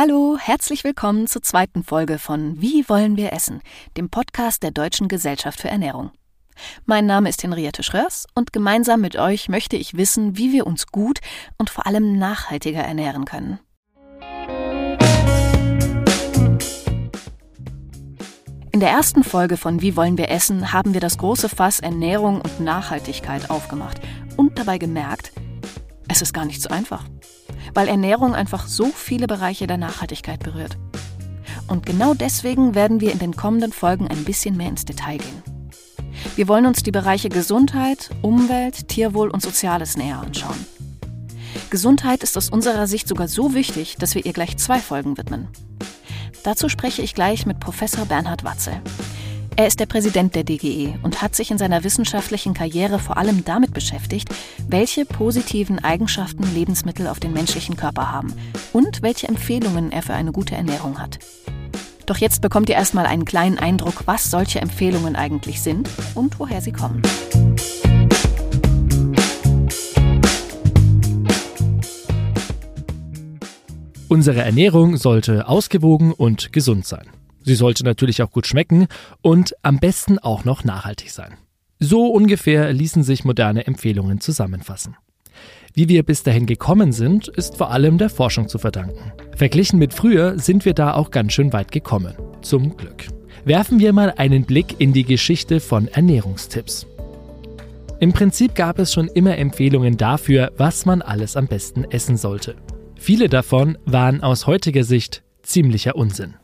Hallo, herzlich willkommen zur zweiten Folge von Wie wollen wir essen, dem Podcast der Deutschen Gesellschaft für Ernährung. Mein Name ist Henriette Schröers und gemeinsam mit euch möchte ich wissen, wie wir uns gut und vor allem nachhaltiger ernähren können. In der ersten Folge von Wie wollen wir essen haben wir das große Fass Ernährung und Nachhaltigkeit aufgemacht und dabei gemerkt, es ist gar nicht so einfach weil Ernährung einfach so viele Bereiche der Nachhaltigkeit berührt. Und genau deswegen werden wir in den kommenden Folgen ein bisschen mehr ins Detail gehen. Wir wollen uns die Bereiche Gesundheit, Umwelt, Tierwohl und Soziales näher anschauen. Gesundheit ist aus unserer Sicht sogar so wichtig, dass wir ihr gleich zwei Folgen widmen. Dazu spreche ich gleich mit Professor Bernhard Watzel. Er ist der Präsident der DGE und hat sich in seiner wissenschaftlichen Karriere vor allem damit beschäftigt, welche positiven Eigenschaften Lebensmittel auf den menschlichen Körper haben und welche Empfehlungen er für eine gute Ernährung hat. Doch jetzt bekommt ihr erstmal einen kleinen Eindruck, was solche Empfehlungen eigentlich sind und woher sie kommen. Unsere Ernährung sollte ausgewogen und gesund sein. Sie sollte natürlich auch gut schmecken und am besten auch noch nachhaltig sein. So ungefähr ließen sich moderne Empfehlungen zusammenfassen. Wie wir bis dahin gekommen sind, ist vor allem der Forschung zu verdanken. Verglichen mit früher sind wir da auch ganz schön weit gekommen. Zum Glück. Werfen wir mal einen Blick in die Geschichte von Ernährungstipps. Im Prinzip gab es schon immer Empfehlungen dafür, was man alles am besten essen sollte. Viele davon waren aus heutiger Sicht ziemlicher Unsinn.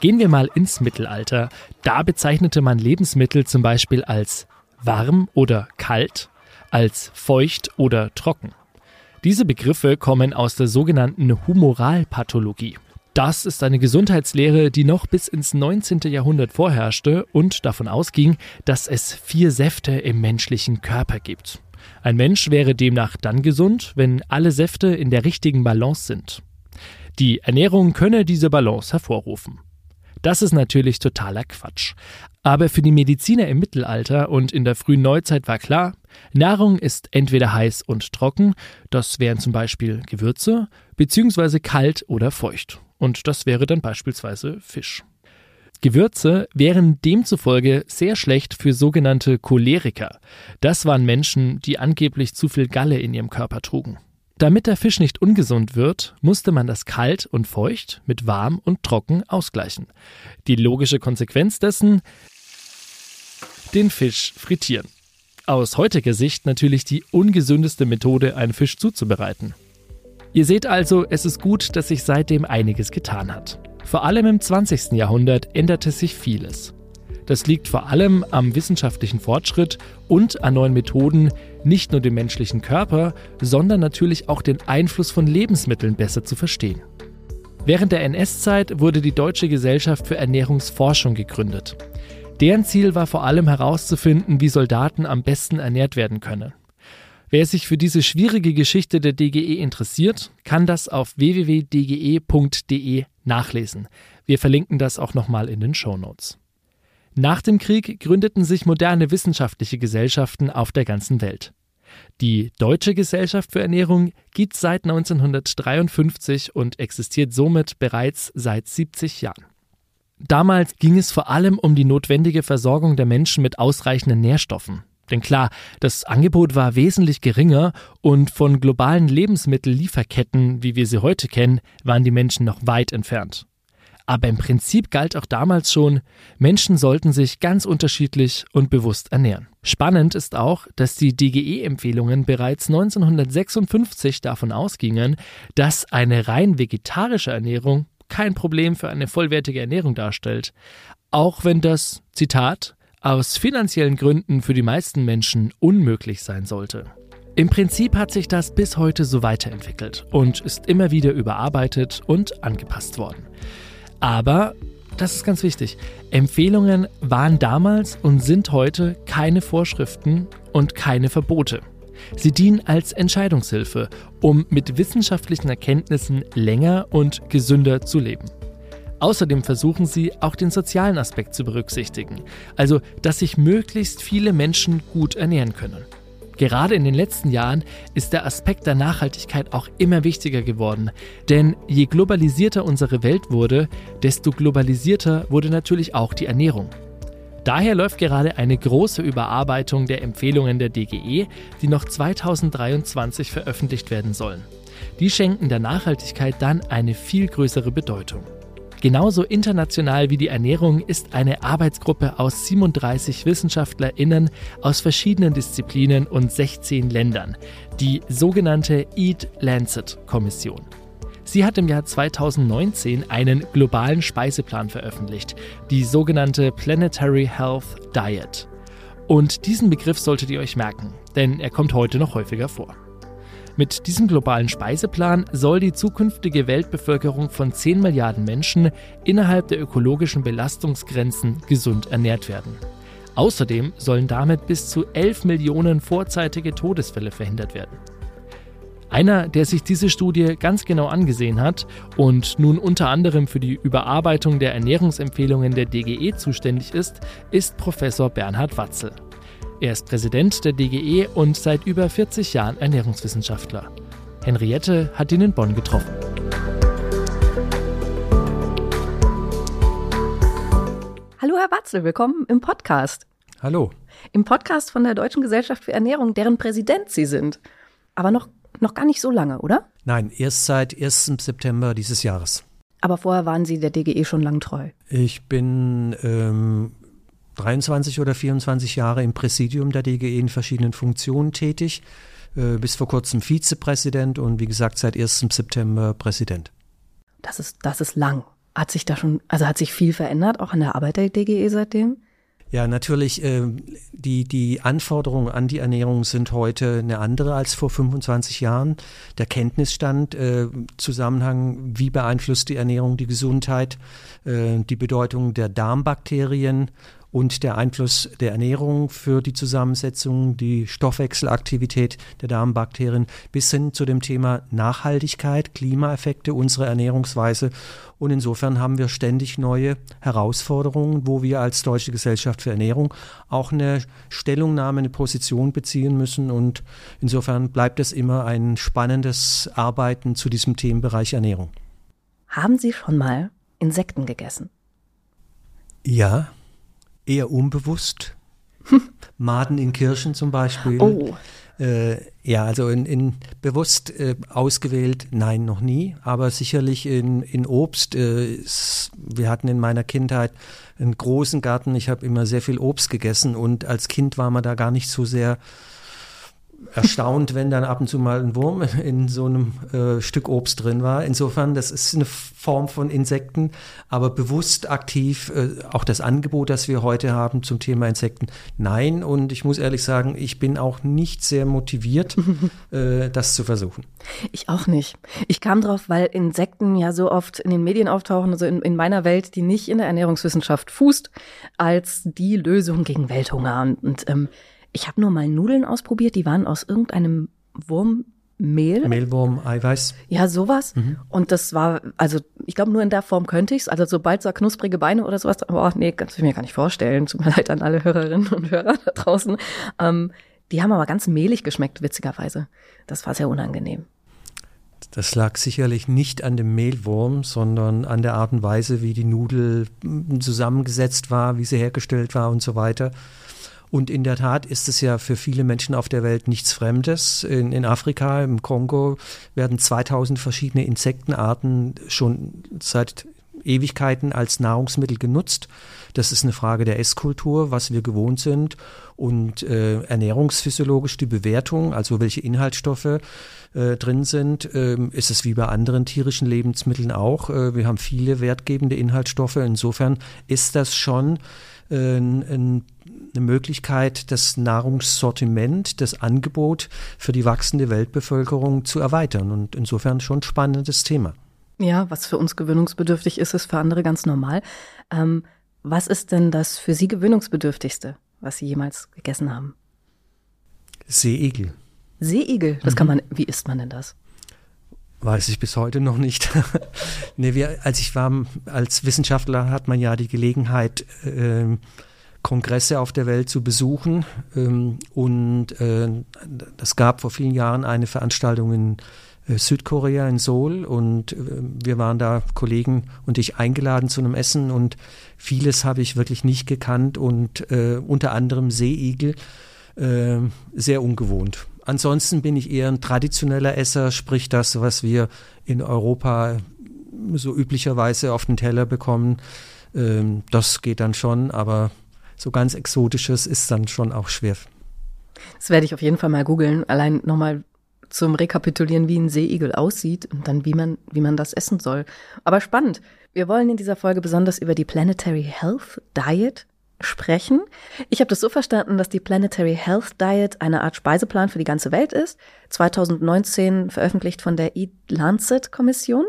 Gehen wir mal ins Mittelalter. Da bezeichnete man Lebensmittel zum Beispiel als warm oder kalt, als feucht oder trocken. Diese Begriffe kommen aus der sogenannten Humoralpathologie. Das ist eine Gesundheitslehre, die noch bis ins 19. Jahrhundert vorherrschte und davon ausging, dass es vier Säfte im menschlichen Körper gibt. Ein Mensch wäre demnach dann gesund, wenn alle Säfte in der richtigen Balance sind. Die Ernährung könne diese Balance hervorrufen. Das ist natürlich totaler Quatsch. Aber für die Mediziner im Mittelalter und in der frühen Neuzeit war klar, Nahrung ist entweder heiß und trocken, das wären zum Beispiel Gewürze, beziehungsweise kalt oder feucht. Und das wäre dann beispielsweise Fisch. Gewürze wären demzufolge sehr schlecht für sogenannte Choleriker. Das waren Menschen, die angeblich zu viel Galle in ihrem Körper trugen. Damit der Fisch nicht ungesund wird, musste man das kalt und feucht mit warm und trocken ausgleichen. Die logische Konsequenz dessen? Den Fisch frittieren. Aus heutiger Sicht natürlich die ungesündeste Methode, einen Fisch zuzubereiten. Ihr seht also, es ist gut, dass sich seitdem einiges getan hat. Vor allem im 20. Jahrhundert änderte sich vieles. Das liegt vor allem am wissenschaftlichen Fortschritt und an neuen Methoden, nicht nur den menschlichen Körper, sondern natürlich auch den Einfluss von Lebensmitteln besser zu verstehen. Während der NS-Zeit wurde die Deutsche Gesellschaft für Ernährungsforschung gegründet. Deren Ziel war vor allem herauszufinden, wie Soldaten am besten ernährt werden können. Wer sich für diese schwierige Geschichte der DGE interessiert, kann das auf www.dge.de nachlesen. Wir verlinken das auch nochmal in den Show Notes. Nach dem Krieg gründeten sich moderne wissenschaftliche Gesellschaften auf der ganzen Welt. Die Deutsche Gesellschaft für Ernährung gibt seit 1953 und existiert somit bereits seit 70 Jahren. Damals ging es vor allem um die notwendige Versorgung der Menschen mit ausreichenden Nährstoffen. Denn klar, das Angebot war wesentlich geringer und von globalen Lebensmittellieferketten, wie wir sie heute kennen, waren die Menschen noch weit entfernt. Aber im Prinzip galt auch damals schon, Menschen sollten sich ganz unterschiedlich und bewusst ernähren. Spannend ist auch, dass die DGE-Empfehlungen bereits 1956 davon ausgingen, dass eine rein vegetarische Ernährung kein Problem für eine vollwertige Ernährung darstellt, auch wenn das, Zitat, aus finanziellen Gründen für die meisten Menschen unmöglich sein sollte. Im Prinzip hat sich das bis heute so weiterentwickelt und ist immer wieder überarbeitet und angepasst worden. Aber, das ist ganz wichtig, Empfehlungen waren damals und sind heute keine Vorschriften und keine Verbote. Sie dienen als Entscheidungshilfe, um mit wissenschaftlichen Erkenntnissen länger und gesünder zu leben. Außerdem versuchen sie auch den sozialen Aspekt zu berücksichtigen, also dass sich möglichst viele Menschen gut ernähren können. Gerade in den letzten Jahren ist der Aspekt der Nachhaltigkeit auch immer wichtiger geworden. Denn je globalisierter unsere Welt wurde, desto globalisierter wurde natürlich auch die Ernährung. Daher läuft gerade eine große Überarbeitung der Empfehlungen der DGE, die noch 2023 veröffentlicht werden sollen. Die schenken der Nachhaltigkeit dann eine viel größere Bedeutung. Genauso international wie die Ernährung ist eine Arbeitsgruppe aus 37 WissenschaftlerInnen aus verschiedenen Disziplinen und 16 Ländern, die sogenannte Eat Lancet Kommission. Sie hat im Jahr 2019 einen globalen Speiseplan veröffentlicht, die sogenannte Planetary Health Diet. Und diesen Begriff solltet ihr euch merken, denn er kommt heute noch häufiger vor. Mit diesem globalen Speiseplan soll die zukünftige Weltbevölkerung von 10 Milliarden Menschen innerhalb der ökologischen Belastungsgrenzen gesund ernährt werden. Außerdem sollen damit bis zu 11 Millionen vorzeitige Todesfälle verhindert werden. Einer, der sich diese Studie ganz genau angesehen hat und nun unter anderem für die Überarbeitung der Ernährungsempfehlungen der DGE zuständig ist, ist Professor Bernhard Watzel. Er ist Präsident der DGE und seit über 40 Jahren Ernährungswissenschaftler. Henriette hat ihn in Bonn getroffen. Hallo Herr Watzel, willkommen im Podcast. Hallo. Im Podcast von der Deutschen Gesellschaft für Ernährung, deren Präsident Sie sind. Aber noch, noch gar nicht so lange, oder? Nein, erst seit 1. September dieses Jahres. Aber vorher waren Sie der DGE schon lang treu. Ich bin ähm, 23 oder 24 Jahre im Präsidium der DGE in verschiedenen Funktionen tätig, äh, bis vor kurzem Vizepräsident und wie gesagt seit 1. September Präsident. Das ist, das ist lang. Hat sich da schon, also hat sich viel verändert, auch an der Arbeit der DGE seitdem? Ja, natürlich, äh, die, die Anforderungen an die Ernährung sind heute eine andere als vor 25 Jahren. Der Kenntnisstand, äh, Zusammenhang, wie beeinflusst die Ernährung die Gesundheit, äh, die Bedeutung der Darmbakterien und der Einfluss der Ernährung für die Zusammensetzung, die Stoffwechselaktivität der Darmbakterien bis hin zu dem Thema Nachhaltigkeit, Klimaeffekte unserer Ernährungsweise. Und insofern haben wir ständig neue Herausforderungen, wo wir als Deutsche Gesellschaft für Ernährung auch eine Stellungnahme, eine Position beziehen müssen. Und insofern bleibt es immer ein spannendes Arbeiten zu diesem Themenbereich Ernährung. Haben Sie schon mal Insekten gegessen? Ja, eher unbewusst. Maden in Kirschen zum Beispiel. Oh. Äh, ja, also in, in bewusst äh, ausgewählt, nein, noch nie, aber sicherlich in, in Obst. Äh, wir hatten in meiner Kindheit einen großen Garten, ich habe immer sehr viel Obst gegessen und als Kind war man da gar nicht so sehr erstaunt, wenn dann ab und zu mal ein Wurm in so einem äh, Stück Obst drin war. Insofern, das ist eine Form von Insekten, aber bewusst aktiv äh, auch das Angebot, das wir heute haben zum Thema Insekten, nein. Und ich muss ehrlich sagen, ich bin auch nicht sehr motiviert, äh, das zu versuchen. Ich auch nicht. Ich kam drauf, weil Insekten ja so oft in den Medien auftauchen, also in, in meiner Welt, die nicht in der Ernährungswissenschaft fußt, als die Lösung gegen Welthunger. Und, und ähm, ich habe nur mal Nudeln ausprobiert, die waren aus irgendeinem Wurmmehl. Mehlwurm, Eiweiß. Ja, sowas. Mhm. Und das war, also ich glaube, nur in der Form könnte ich's. Also sobald so knusprige Beine oder sowas, aber nee, kannst du mir gar nicht vorstellen. Tut mir leid an alle Hörerinnen und Hörer da draußen. Ähm, die haben aber ganz mehlig geschmeckt, witzigerweise. Das war sehr unangenehm. Das lag sicherlich nicht an dem Mehlwurm, sondern an der Art und Weise, wie die Nudel zusammengesetzt war, wie sie hergestellt war und so weiter. Und in der Tat ist es ja für viele Menschen auf der Welt nichts Fremdes. In, in Afrika, im Kongo werden 2000 verschiedene Insektenarten schon seit Ewigkeiten als Nahrungsmittel genutzt. Das ist eine Frage der Esskultur, was wir gewohnt sind und äh, ernährungsphysiologisch die Bewertung, also welche Inhaltsstoffe äh, drin sind, äh, ist es wie bei anderen tierischen Lebensmitteln auch. Äh, wir haben viele wertgebende Inhaltsstoffe. Insofern ist das schon äh, ein eine Möglichkeit, das Nahrungssortiment, das Angebot für die wachsende Weltbevölkerung zu erweitern. Und insofern schon ein spannendes Thema. Ja, was für uns gewöhnungsbedürftig ist, ist für andere ganz normal. Ähm, was ist denn das für Sie gewöhnungsbedürftigste, was Sie jemals gegessen haben? Seeigel. Seeigel, das mhm. kann man, wie isst man denn das? Weiß ich bis heute noch nicht. nee, wir, als ich war, als Wissenschaftler hat man ja die Gelegenheit, äh, Kongresse auf der Welt zu besuchen. Ähm, und es gab vor vielen Jahren eine Veranstaltung in Südkorea, in Seoul. Und wir waren da, Kollegen und ich, eingeladen zu einem Essen. Und vieles habe ich wirklich nicht gekannt. Und unter anderem Seeigel, sehr ungewohnt. Ansonsten bin ich eher ein traditioneller Esser, sprich das, was wir in Europa so üblicherweise auf den Teller bekommen. Ähm, das geht dann schon, aber so ganz Exotisches ist dann schon auch schwer. Das werde ich auf jeden Fall mal googeln. Allein nochmal zum Rekapitulieren, wie ein Seeigel aussieht und dann wie man, wie man das essen soll. Aber spannend. Wir wollen in dieser Folge besonders über die Planetary Health Diet sprechen. Ich habe das so verstanden, dass die Planetary Health Diet eine Art Speiseplan für die ganze Welt ist. 2019 veröffentlicht von der Eat Lancet Kommission,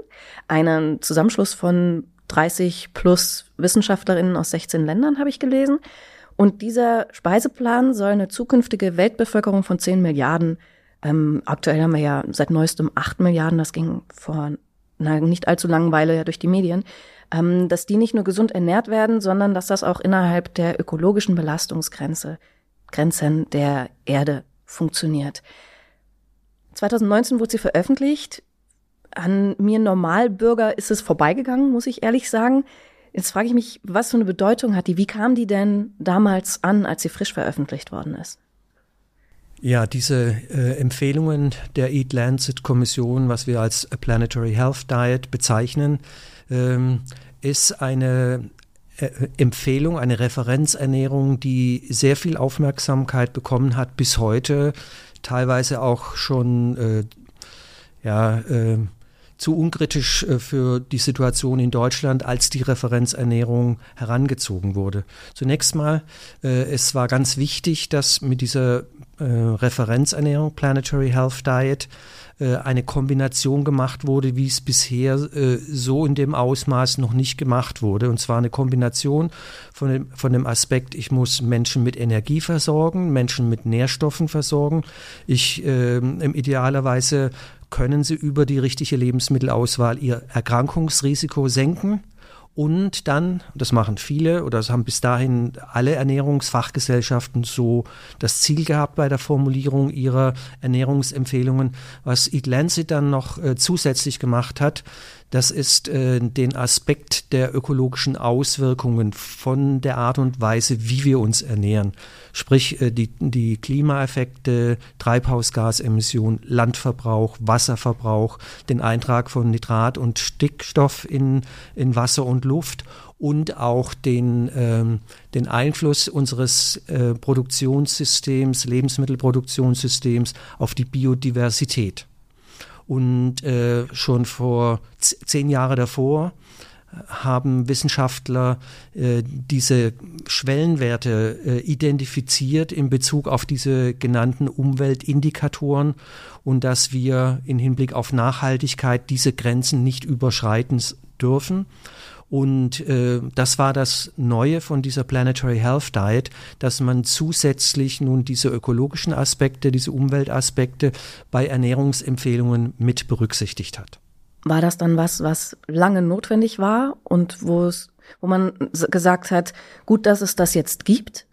einen Zusammenschluss von 30 plus Wissenschaftlerinnen aus 16 Ländern habe ich gelesen. Und dieser Speiseplan soll eine zukünftige Weltbevölkerung von 10 Milliarden, ähm, aktuell haben wir ja seit neuestem 8 Milliarden, das ging vor einer nicht allzu langen Weile ja durch die Medien, ähm, dass die nicht nur gesund ernährt werden, sondern dass das auch innerhalb der ökologischen Belastungsgrenze, Grenzen der Erde funktioniert. 2019 wurde sie veröffentlicht. An mir Normalbürger ist es vorbeigegangen, muss ich ehrlich sagen. Jetzt frage ich mich, was für eine Bedeutung hat die? Wie kam die denn damals an, als sie frisch veröffentlicht worden ist? Ja, diese äh, Empfehlungen der Eat Lancet Kommission, was wir als Planetary Health Diet bezeichnen, ähm, ist eine äh, Empfehlung, eine Referenzernährung, die sehr viel Aufmerksamkeit bekommen hat bis heute, teilweise auch schon äh, ja, äh, zu unkritisch äh, für die Situation in Deutschland, als die Referenzernährung herangezogen wurde. Zunächst mal, äh, es war ganz wichtig, dass mit dieser äh, Referenzernährung, Planetary Health Diet, eine Kombination gemacht wurde, wie es bisher so in dem Ausmaß noch nicht gemacht wurde. Und zwar eine Kombination von dem, von dem Aspekt, ich muss Menschen mit Energie versorgen, Menschen mit Nährstoffen versorgen. Ich äh, idealerweise können sie über die richtige Lebensmittelauswahl ihr Erkrankungsrisiko senken und dann, das machen viele oder das haben bis dahin alle Ernährungsfachgesellschaften so das Ziel gehabt bei der Formulierung ihrer Ernährungsempfehlungen. Was Eat Lancet dann noch äh, zusätzlich gemacht hat, das ist äh, den Aspekt der ökologischen Auswirkungen von der Art und Weise, wie wir uns ernähren. Sprich, äh, die, die Klimaeffekte, Treibhausgasemissionen, Landverbrauch, Wasserverbrauch, den Eintrag von Nitrat und Stickstoff in, in Wasser und Luft und auch den, ähm, den Einfluss unseres äh, Produktionssystems, Lebensmittelproduktionssystems auf die Biodiversität. Und äh, schon vor zehn Jahre davor haben Wissenschaftler äh, diese Schwellenwerte äh, identifiziert in Bezug auf diese genannten Umweltindikatoren und dass wir in Hinblick auf Nachhaltigkeit diese Grenzen nicht überschreiten dürfen. Und äh, das war das Neue von dieser Planetary Health Diet, dass man zusätzlich nun diese ökologischen Aspekte, diese Umweltaspekte bei Ernährungsempfehlungen mit berücksichtigt hat. War das dann was, was lange notwendig war und wo es, wo man gesagt hat, gut, dass es das jetzt gibt?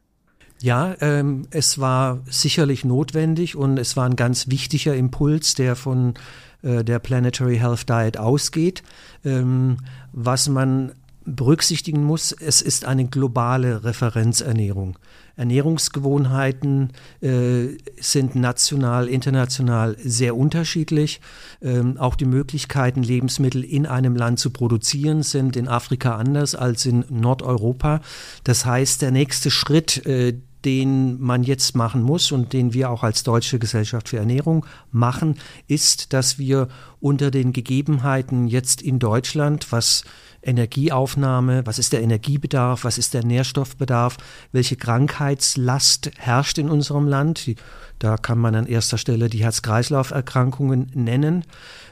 Ja, ähm, es war sicherlich notwendig und es war ein ganz wichtiger Impuls, der von der Planetary Health Diet ausgeht. Ähm, was man berücksichtigen muss, es ist eine globale Referenzernährung. Ernährungsgewohnheiten äh, sind national, international sehr unterschiedlich. Ähm, auch die Möglichkeiten, Lebensmittel in einem Land zu produzieren, sind in Afrika anders als in Nordeuropa. Das heißt, der nächste Schritt, äh, den man jetzt machen muss und den wir auch als Deutsche Gesellschaft für Ernährung machen, ist, dass wir unter den Gegebenheiten jetzt in Deutschland, was Energieaufnahme, was ist der Energiebedarf, was ist der Nährstoffbedarf, welche Krankheitslast herrscht in unserem Land. Da kann man an erster Stelle die Herz-Kreislauf-Erkrankungen nennen.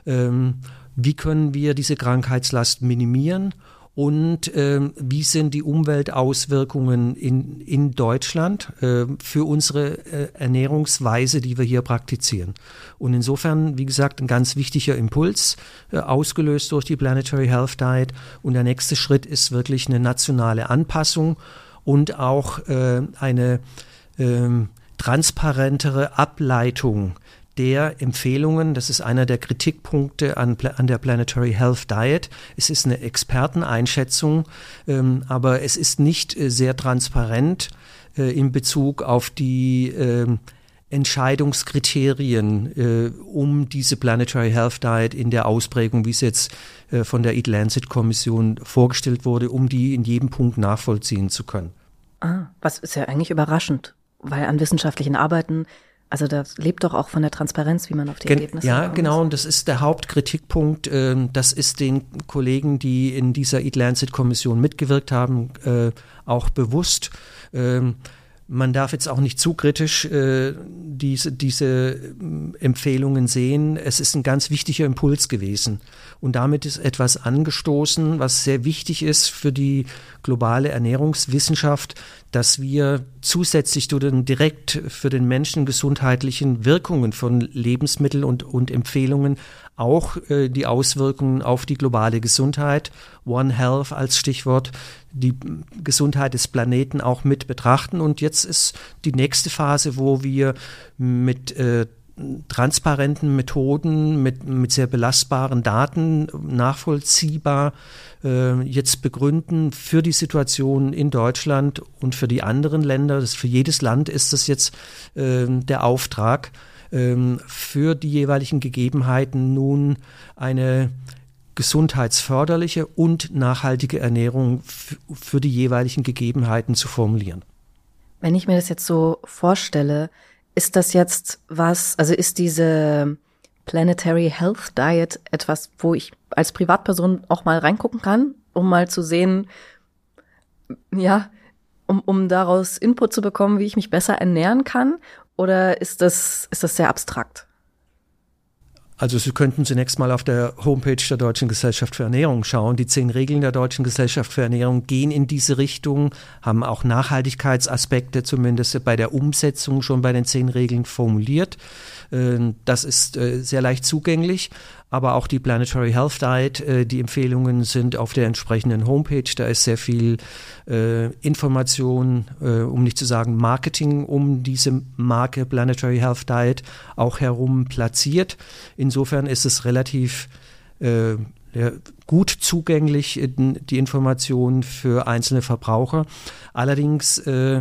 Ähm, wie können wir diese Krankheitslast minimieren und äh, wie sind die Umweltauswirkungen in, in Deutschland äh, für unsere äh, Ernährungsweise, die wir hier praktizieren. Und insofern, wie gesagt, ein ganz wichtiger Impuls, äh, ausgelöst durch die Planetary Health Diet. Und der nächste Schritt ist wirklich eine nationale Anpassung und auch äh, eine ähm, transparentere Ableitung der Empfehlungen, das ist einer der Kritikpunkte an, an der Planetary Health Diet. Es ist eine Experteneinschätzung, ähm, aber es ist nicht äh, sehr transparent äh, in Bezug auf die äh, Entscheidungskriterien um diese Planetary Health Diet in der Ausprägung, wie es jetzt äh, von der Eat Lancet Kommission vorgestellt wurde, um die in jedem Punkt nachvollziehen zu können. Ah, was ist ja eigentlich überraschend, weil an wissenschaftlichen Arbeiten also das lebt doch auch von der Transparenz, wie man auf die Gen Ergebnisse Ja, genau, und das ist der Hauptkritikpunkt. Ähm, das ist den Kollegen, die in dieser Eat Lancet Kommission mitgewirkt haben, äh, auch bewusst. Ähm, man darf jetzt auch nicht zu kritisch äh, diese, diese äh, Empfehlungen sehen. Es ist ein ganz wichtiger Impuls gewesen. Und damit ist etwas angestoßen, was sehr wichtig ist für die globale Ernährungswissenschaft, dass wir zusätzlich zu den direkt für den Menschen gesundheitlichen Wirkungen von Lebensmitteln und, und Empfehlungen auch äh, die Auswirkungen auf die globale Gesundheit, One Health als Stichwort, die Gesundheit des Planeten auch mit betrachten. Und jetzt ist die nächste Phase, wo wir mit äh, transparenten Methoden, mit, mit sehr belastbaren Daten nachvollziehbar äh, jetzt begründen für die Situation in Deutschland und für die anderen Länder. Das, für jedes Land ist das jetzt äh, der Auftrag, äh, für die jeweiligen Gegebenheiten nun eine gesundheitsförderliche und nachhaltige Ernährung für die jeweiligen Gegebenheiten zu formulieren. Wenn ich mir das jetzt so vorstelle, ist das jetzt was, also ist diese Planetary Health Diet etwas, wo ich als Privatperson auch mal reingucken kann, um mal zu sehen, ja, um, um daraus Input zu bekommen, wie ich mich besser ernähren kann? Oder ist das, ist das sehr abstrakt? Also Sie könnten zunächst mal auf der Homepage der Deutschen Gesellschaft für Ernährung schauen. Die zehn Regeln der Deutschen Gesellschaft für Ernährung gehen in diese Richtung, haben auch Nachhaltigkeitsaspekte zumindest bei der Umsetzung schon bei den zehn Regeln formuliert. Äh, das ist äh, sehr leicht zugänglich, aber auch die Planetary Health Diet, äh, die Empfehlungen sind auf der entsprechenden Homepage. Da ist sehr viel Information, um nicht zu sagen Marketing um diese Marke Planetary Health Diet auch herum platziert. Insofern ist es relativ gut zugänglich, die Informationen für einzelne Verbraucher. Allerdings äh,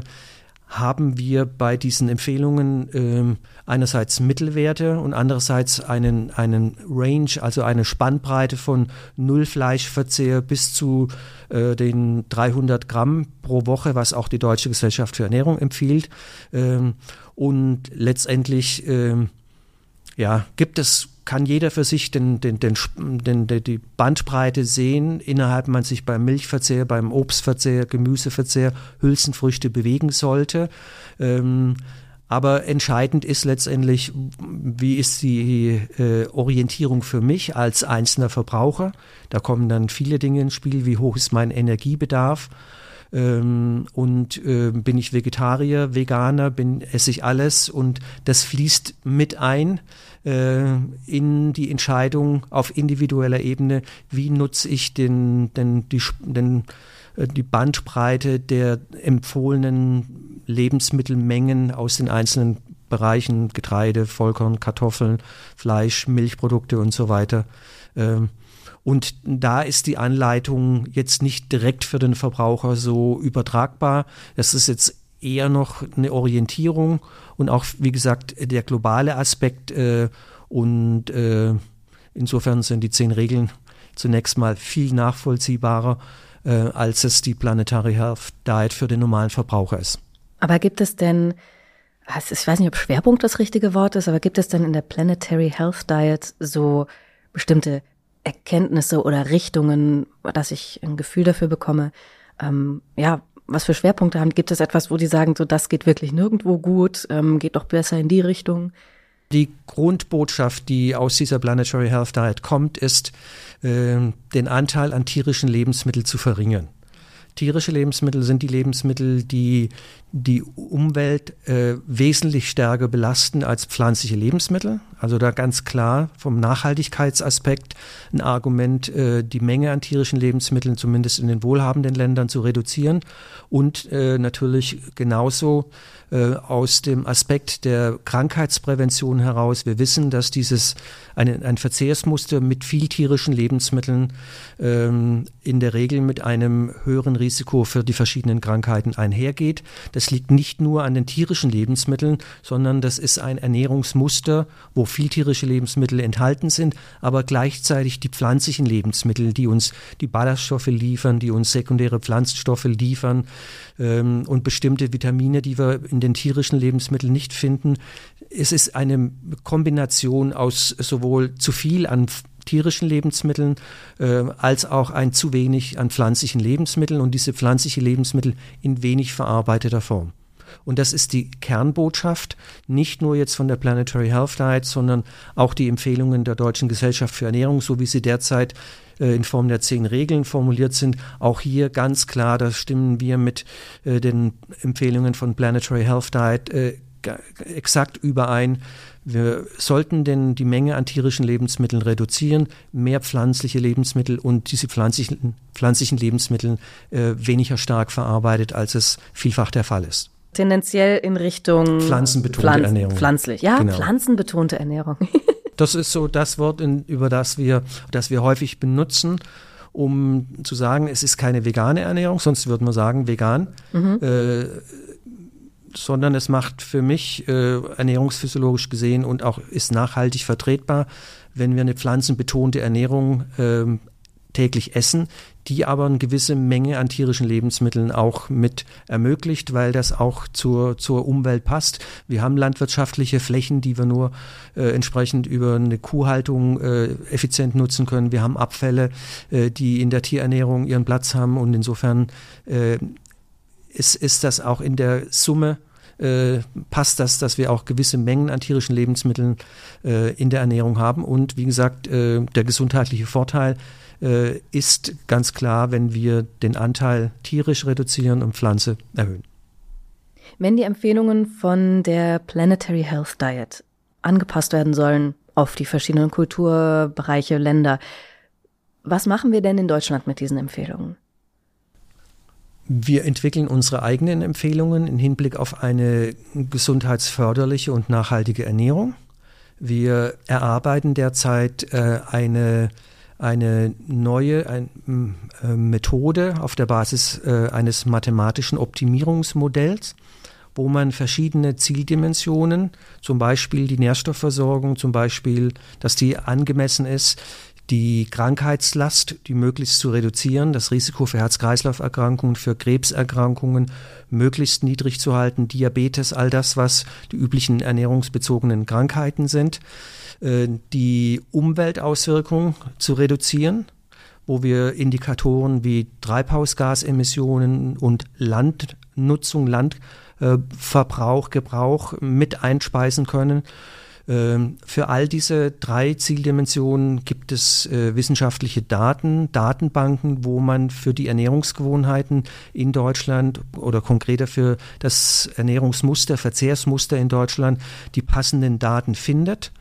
haben wir bei diesen Empfehlungen äh, einerseits Mittelwerte und andererseits einen, einen Range, also eine Spannbreite von null Fleischverzehr bis zu äh, den 300 Gramm pro Woche, was auch die Deutsche Gesellschaft für Ernährung empfiehlt. Ähm, und letztendlich äh, ja, gibt es kann jeder für sich den, den, den, den, die Bandbreite sehen, innerhalb man sich beim Milchverzehr, beim Obstverzehr, Gemüseverzehr, Hülsenfrüchte bewegen sollte. Ähm, aber entscheidend ist letztendlich, wie ist die äh, Orientierung für mich als einzelner Verbraucher. Da kommen dann viele Dinge ins Spiel, wie hoch ist mein Energiebedarf. Ähm, und äh, bin ich Vegetarier, Veganer, bin esse ich alles und das fließt mit ein äh, in die Entscheidung auf individueller Ebene, wie nutze ich den, den, die, den, äh, die Bandbreite der empfohlenen Lebensmittelmengen aus den einzelnen Bereichen, Getreide, Vollkorn, Kartoffeln, Fleisch, Milchprodukte und so weiter. Ähm, und da ist die Anleitung jetzt nicht direkt für den Verbraucher so übertragbar. Das ist jetzt eher noch eine Orientierung und auch, wie gesagt, der globale Aspekt. Äh, und äh, insofern sind die zehn Regeln zunächst mal viel nachvollziehbarer, äh, als es die Planetary Health Diet für den normalen Verbraucher ist. Aber gibt es denn, ich weiß nicht, ob Schwerpunkt das richtige Wort ist, aber gibt es denn in der Planetary Health Diet so bestimmte Erkenntnisse oder Richtungen, dass ich ein Gefühl dafür bekomme, ähm, ja, was für Schwerpunkte haben? Gibt es etwas, wo die sagen, so das geht wirklich nirgendwo gut, ähm, geht doch besser in die Richtung? Die Grundbotschaft, die aus dieser Planetary Health Diet kommt, ist, äh, den Anteil an tierischen Lebensmitteln zu verringern. Tierische Lebensmittel sind die Lebensmittel, die die Umwelt äh, wesentlich stärker belasten als pflanzliche Lebensmittel. Also da ganz klar vom Nachhaltigkeitsaspekt ein Argument, äh, die Menge an tierischen Lebensmitteln zumindest in den wohlhabenden Ländern zu reduzieren und äh, natürlich genauso äh, aus dem Aspekt der Krankheitsprävention heraus. Wir wissen, dass dieses eine, ein Verzehrsmuster mit viel tierischen Lebensmitteln ähm, in der Regel mit einem höheren Risiko für die verschiedenen Krankheiten einhergeht. Das liegt nicht nur an den tierischen Lebensmitteln, sondern das ist ein Ernährungsmuster, wo viel tierische Lebensmittel enthalten sind, aber gleichzeitig die pflanzlichen Lebensmittel, die uns die Ballaststoffe liefern, die uns sekundäre Pflanzenstoffe liefern ähm, und bestimmte Vitamine, die wir in den tierischen Lebensmitteln nicht finden. Es ist eine Kombination aus sowohl zu viel an tierischen Lebensmitteln äh, als auch ein zu wenig an pflanzlichen Lebensmitteln und diese pflanzliche Lebensmittel in wenig verarbeiteter Form. Und das ist die Kernbotschaft, nicht nur jetzt von der Planetary Health Diet, sondern auch die Empfehlungen der Deutschen Gesellschaft für Ernährung, so wie sie derzeit äh, in Form der zehn Regeln formuliert sind. Auch hier ganz klar, da stimmen wir mit äh, den Empfehlungen von Planetary Health Diet äh, exakt überein. Wir sollten denn die Menge an tierischen Lebensmitteln reduzieren, mehr pflanzliche Lebensmittel und diese pflanzlichen, pflanzlichen Lebensmittel äh, weniger stark verarbeitet, als es vielfach der Fall ist. Tendenziell in Richtung pflanzenbetonte Pflanzen, Ernährung. Pflanzlich, ja, genau. pflanzenbetonte Ernährung. das ist so das Wort, in, über das wir, das wir häufig benutzen um zu sagen, es ist keine vegane Ernährung, sonst würde man sagen vegan. Mhm. Äh, sondern es macht für mich äh, ernährungsphysiologisch gesehen und auch ist nachhaltig vertretbar, wenn wir eine pflanzenbetonte Ernährung äh, täglich essen, die aber eine gewisse Menge an tierischen Lebensmitteln auch mit ermöglicht, weil das auch zur, zur Umwelt passt. Wir haben landwirtschaftliche Flächen, die wir nur äh, entsprechend über eine Kuhhaltung äh, effizient nutzen können. Wir haben Abfälle, äh, die in der Tierernährung ihren Platz haben und insofern äh, ist, ist das auch in der Summe äh, passt das, dass wir auch gewisse Mengen an tierischen Lebensmitteln äh, in der Ernährung haben. Und wie gesagt, äh, der gesundheitliche Vorteil äh, ist ganz klar, wenn wir den Anteil tierisch reduzieren und Pflanze erhöhen. Wenn die Empfehlungen von der Planetary Health Diet angepasst werden sollen auf die verschiedenen Kulturbereiche, Länder, was machen wir denn in Deutschland mit diesen Empfehlungen? Wir entwickeln unsere eigenen Empfehlungen im Hinblick auf eine gesundheitsförderliche und nachhaltige Ernährung. Wir erarbeiten derzeit äh, eine, eine neue ein, äh, Methode auf der Basis äh, eines mathematischen Optimierungsmodells, wo man verschiedene Zieldimensionen, zum Beispiel die Nährstoffversorgung, zum Beispiel, dass die angemessen ist, die Krankheitslast, die möglichst zu reduzieren, das Risiko für Herz-Kreislauf-Erkrankungen, für Krebserkrankungen möglichst niedrig zu halten, Diabetes, all das, was die üblichen ernährungsbezogenen Krankheiten sind, äh, die Umweltauswirkungen zu reduzieren, wo wir Indikatoren wie Treibhausgasemissionen und Landnutzung, Landverbrauch, Gebrauch mit einspeisen können für all diese drei Zieldimensionen gibt es äh, wissenschaftliche Daten, Datenbanken, wo man für die Ernährungsgewohnheiten in Deutschland oder konkreter für das Ernährungsmuster, Verzehrsmuster in Deutschland die passenden Daten findet.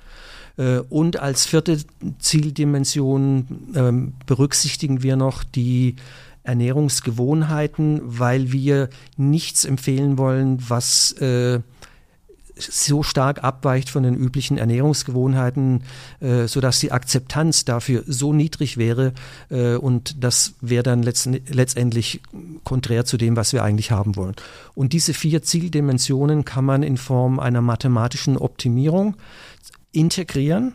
Äh, und als vierte Zieldimension ähm, berücksichtigen wir noch die Ernährungsgewohnheiten, weil wir nichts empfehlen wollen, was äh, so stark abweicht von den üblichen Ernährungsgewohnheiten, äh, sodass die Akzeptanz dafür so niedrig wäre äh, und das wäre dann letztendlich konträr zu dem, was wir eigentlich haben wollen. Und diese vier Zieldimensionen kann man in Form einer mathematischen Optimierung integrieren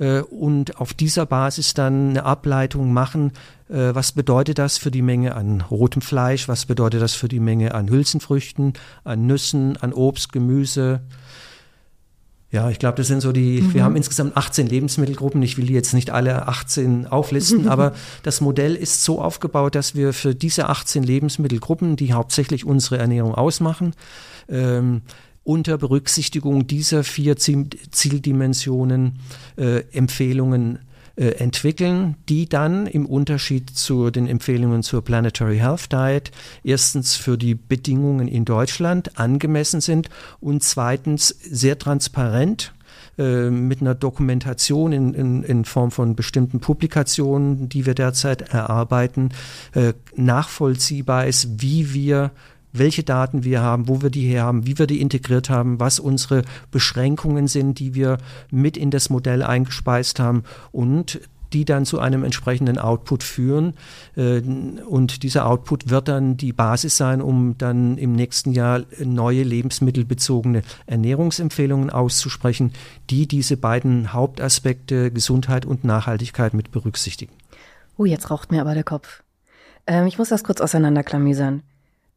äh, und auf dieser Basis dann eine Ableitung machen, äh, was bedeutet das für die Menge an rotem Fleisch, was bedeutet das für die Menge an Hülsenfrüchten, an Nüssen, an Obst, Gemüse. Ja, ich glaube, das sind so die, mhm. wir haben insgesamt 18 Lebensmittelgruppen. Ich will die jetzt nicht alle 18 auflisten, aber das Modell ist so aufgebaut, dass wir für diese 18 Lebensmittelgruppen, die hauptsächlich unsere Ernährung ausmachen, ähm, unter Berücksichtigung dieser vier Zieldimensionen äh, Empfehlungen äh, entwickeln, die dann im Unterschied zu den Empfehlungen zur Planetary Health Diet erstens für die Bedingungen in Deutschland angemessen sind und zweitens sehr transparent äh, mit einer Dokumentation in, in, in, Form von bestimmten Publikationen, die wir derzeit erarbeiten, äh, nachvollziehbar ist, wie wir welche Daten wir haben, wo wir die her haben, wie wir die integriert haben, was unsere Beschränkungen sind, die wir mit in das Modell eingespeist haben und die dann zu einem entsprechenden Output führen. Äh, und dieser Output wird dann die Basis sein, um dann im nächsten Jahr neue lebensmittelbezogene Ernährungsempfehlungen auszusprechen, die diese beiden Hauptaspekte Gesundheit und Nachhaltigkeit mit berücksichtigen. Oh, jetzt raucht mir aber der Kopf. Ähm, ich muss das kurz auseinanderklamüsern.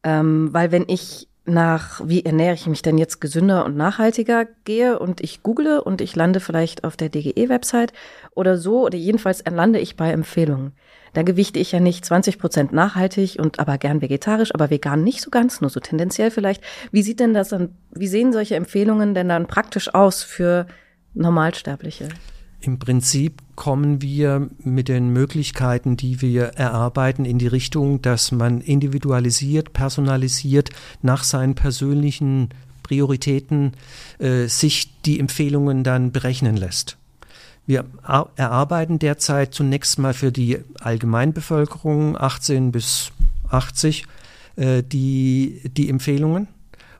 Ähm, weil wenn ich nach, wie ernähre ich mich denn jetzt gesünder und nachhaltiger gehe und ich google und ich lande vielleicht auf der DGE-Website oder so oder jedenfalls lande ich bei Empfehlungen. Da gewichte ich ja nicht 20 Prozent nachhaltig und aber gern vegetarisch, aber vegan nicht so ganz, nur so tendenziell vielleicht. Wie sieht denn das dann, wie sehen solche Empfehlungen denn dann praktisch aus für Normalsterbliche? Im Prinzip kommen wir mit den Möglichkeiten, die wir erarbeiten, in die Richtung, dass man individualisiert, personalisiert nach seinen persönlichen Prioritäten äh, sich die Empfehlungen dann berechnen lässt. Wir erarbeiten derzeit zunächst mal für die Allgemeinbevölkerung 18 bis 80 äh, die, die Empfehlungen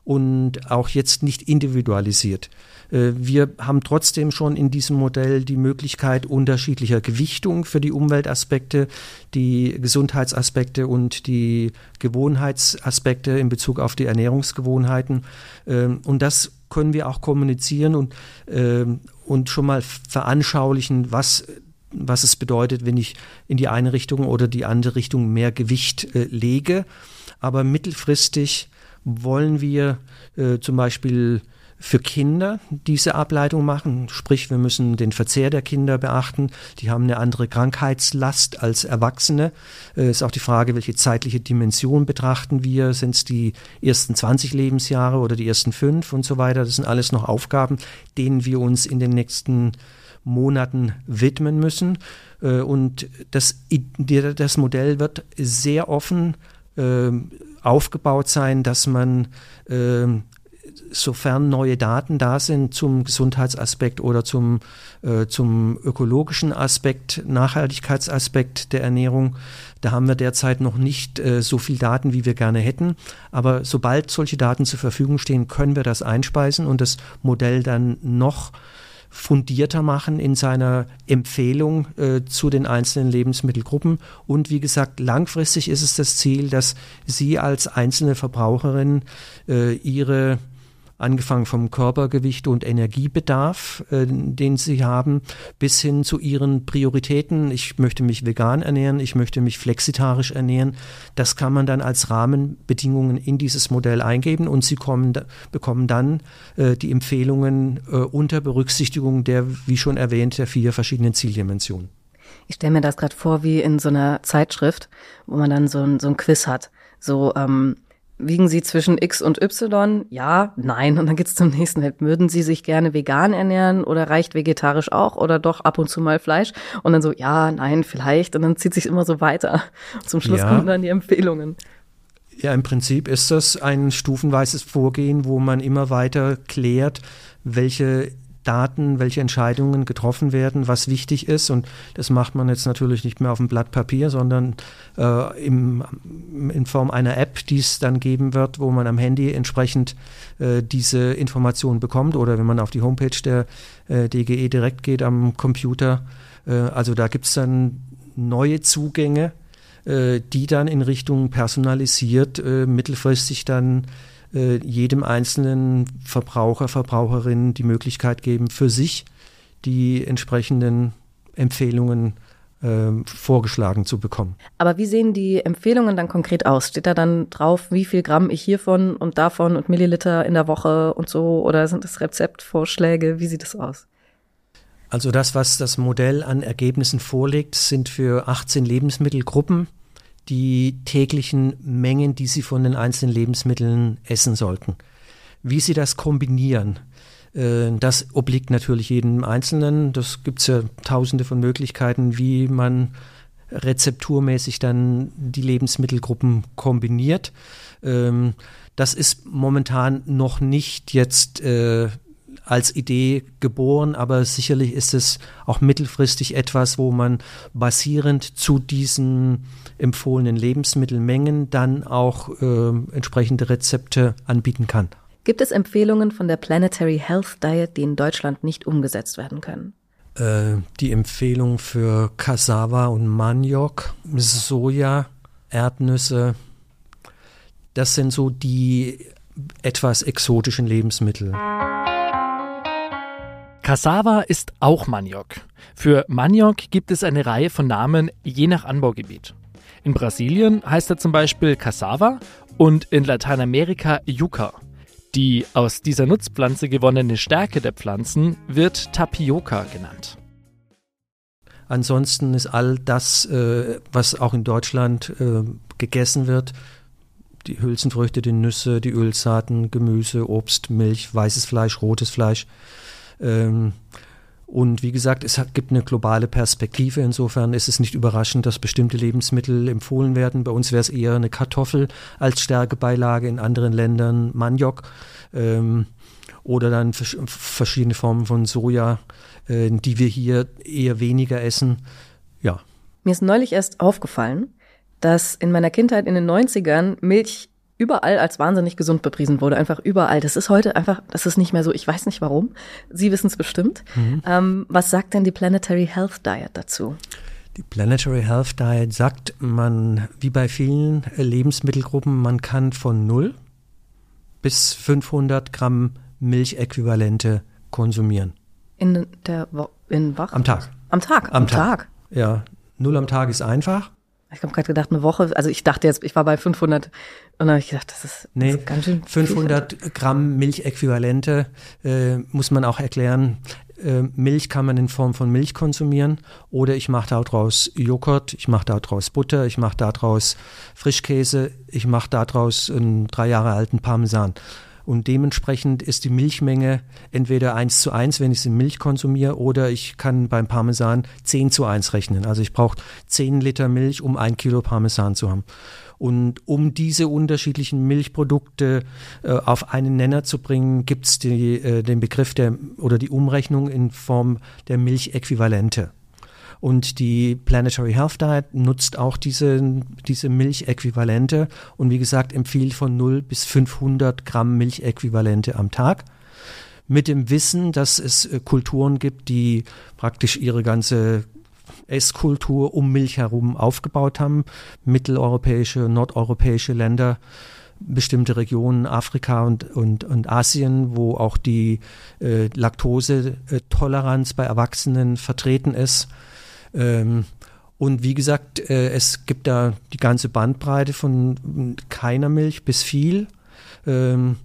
und auch jetzt nicht individualisiert. Äh, wir haben trotzdem schon in diesem Modell die Möglichkeit unterschiedlicher Gewichtung für die Umweltaspekte, die Gesundheitsaspekte und die Gewohnheitsaspekte in Bezug auf die Ernährungsgewohnheiten. Ähm, und das können wir auch kommunizieren und, ähm, und schon mal veranschaulichen, was was es bedeutet, wenn ich in die eine Richtung oder die andere Richtung mehr Gewicht äh, lege. Aber mittelfristig wollen wir äh, zum Beispiel für Kinder diese Ableitung machen. Sprich, wir müssen den Verzehr der Kinder beachten. Die haben eine andere Krankheitslast als Erwachsene. Äh, ist auch die Frage, welche zeitliche Dimension betrachten wir. Sind es die ersten 20 Lebensjahre oder die ersten fünf und so weiter? Das sind alles noch Aufgaben, denen wir uns in den nächsten Monaten widmen müssen. Äh, und das, das Modell wird sehr offen ähm, aufgebaut sein, dass man ähm, sofern neue Daten da sind zum Gesundheitsaspekt oder zum, äh, zum ökologischen Aspekt, Nachhaltigkeitsaspekt der Ernährung, da haben wir derzeit noch nicht äh, so viel Daten, wie wir gerne hätten. Aber sobald solche Daten zur Verfügung stehen, können wir das einspeisen und das Modell dann noch fundierter machen in seiner Empfehlung äh, zu den einzelnen Lebensmittelgruppen. Und wie gesagt, langfristig ist es das Ziel, dass Sie als einzelne Verbraucherin äh, Ihre angefangen vom Körpergewicht und Energiebedarf, äh, den sie haben, bis hin zu ihren Prioritäten. Ich möchte mich vegan ernähren, ich möchte mich flexitarisch ernähren. Das kann man dann als Rahmenbedingungen in dieses Modell eingeben und sie kommen, bekommen dann äh, die Empfehlungen äh, unter Berücksichtigung der, wie schon erwähnt, der vier verschiedenen Zieldimensionen. Ich stelle mir das gerade vor wie in so einer Zeitschrift, wo man dann so ein, so ein Quiz hat. So, ähm, Wiegen Sie zwischen X und Y? Ja, nein. Und dann geht's zum nächsten. Würden Sie sich gerne vegan ernähren oder reicht vegetarisch auch oder doch ab und zu mal Fleisch? Und dann so, ja, nein, vielleicht. Und dann zieht sich immer so weiter. Zum Schluss ja. kommen dann die Empfehlungen. Ja, im Prinzip ist das ein stufenweises Vorgehen, wo man immer weiter klärt, welche Daten, welche Entscheidungen getroffen werden, was wichtig ist. Und das macht man jetzt natürlich nicht mehr auf dem Blatt Papier, sondern äh, im, in Form einer App, die es dann geben wird, wo man am Handy entsprechend äh, diese Informationen bekommt oder wenn man auf die Homepage der äh, DGE direkt geht am Computer. Äh, also da gibt es dann neue Zugänge, äh, die dann in Richtung personalisiert äh, mittelfristig dann jedem einzelnen Verbraucher, Verbraucherin die Möglichkeit geben, für sich die entsprechenden Empfehlungen äh, vorgeschlagen zu bekommen. Aber wie sehen die Empfehlungen dann konkret aus? Steht da dann drauf, wie viel Gramm ich hiervon und davon und Milliliter in der Woche und so? Oder sind das Rezeptvorschläge? Wie sieht das aus? Also das, was das Modell an Ergebnissen vorlegt, sind für 18 Lebensmittelgruppen die täglichen Mengen, die sie von den einzelnen Lebensmitteln essen sollten. Wie sie das kombinieren, Äh, das obliegt natürlich jedem Einzelnen. Das gibt es ja tausende von Möglichkeiten, wie man rezepturmäßig dann die Lebensmittelgruppen kombiniert. Ähm, das ist momentan noch nicht jetzt äh, als Idee geboren, aber sicherlich ist es auch mittelfristig etwas, wo man basierend zu diesen empfohlenen Lebensmittelmengen dann auch äh, entsprechende Rezepte anbieten kann. Gibt es Empfehlungen von der Planetary Health Diet, die in Deutschland nicht umgesetzt werden können? Äh, die Empfehlung für Cassava und Maniok, Soja, Erdnüsse, das sind so die etwas exotischen Lebensmittel. Cassava ist auch Maniok. Für Maniok gibt es eine Reihe von Namen je nach Anbaugebiet. In Brasilien heißt er zum Beispiel Cassava und in Lateinamerika Yucca. Die aus dieser Nutzpflanze gewonnene Stärke der Pflanzen wird Tapioca genannt. Ansonsten ist all das, äh, was auch in Deutschland äh, gegessen wird, die Hülsenfrüchte, die Nüsse, die Ölsaaten, Gemüse, Obst, Milch, weißes Fleisch, rotes Fleisch. Ähm, und wie gesagt, es gibt eine globale Perspektive. Insofern ist es nicht überraschend, dass bestimmte Lebensmittel empfohlen werden. Bei uns wäre es eher eine Kartoffel als Stärkebeilage, in anderen Ländern Maniok ähm, oder dann verschiedene Formen von Soja, äh, die wir hier eher weniger essen. Ja. Mir ist neulich erst aufgefallen, dass in meiner Kindheit in den 90ern Milch überall als wahnsinnig gesund bepriesen wurde, einfach überall. Das ist heute einfach, das ist nicht mehr so, ich weiß nicht warum. Sie wissen es bestimmt. Mhm. Ähm, was sagt denn die Planetary Health Diet dazu? Die Planetary Health Diet sagt, man, wie bei vielen Lebensmittelgruppen, man kann von 0 bis 500 Gramm Milchäquivalente konsumieren. In der Wo in Wach? Am Tag. Am Tag. Am, am Tag. Tag. Ja, 0 am Tag ist einfach. Ich habe gerade gedacht, eine Woche. Also ich dachte jetzt, ich war bei 500 und dann habe ich gedacht, das ist, nee, das ist ganz schön. 500 viel. Gramm Milchäquivalente äh, muss man auch erklären. Äh, Milch kann man in Form von Milch konsumieren oder ich mache daraus Joghurt, ich mache daraus Butter, ich mache daraus Frischkäse, ich mache daraus einen drei Jahre alten Parmesan. Und dementsprechend ist die Milchmenge entweder 1 zu 1, wenn ich sie in Milch konsumiere, oder ich kann beim Parmesan 10 zu 1 rechnen. Also ich brauche 10 Liter Milch, um ein Kilo Parmesan zu haben. Und um diese unterschiedlichen Milchprodukte äh, auf einen Nenner zu bringen, gibt es äh, den Begriff der oder die Umrechnung in Form der Milchäquivalente. Und die Planetary Health Diet nutzt auch diese, diese Milchäquivalente und wie gesagt empfiehlt von 0 bis 500 Gramm Milchäquivalente am Tag. Mit dem Wissen, dass es äh, Kulturen gibt, die praktisch ihre ganze Esskultur um Milch herum aufgebaut haben. Mitteleuropäische, nordeuropäische Länder, bestimmte Regionen, Afrika und, und, und Asien, wo auch die äh, Laktosetoleranz bei Erwachsenen vertreten ist. Ähm, und wie gesagt, äh, es gibt da die ganze Bandbreite von keiner Milch bis viel. Ähm,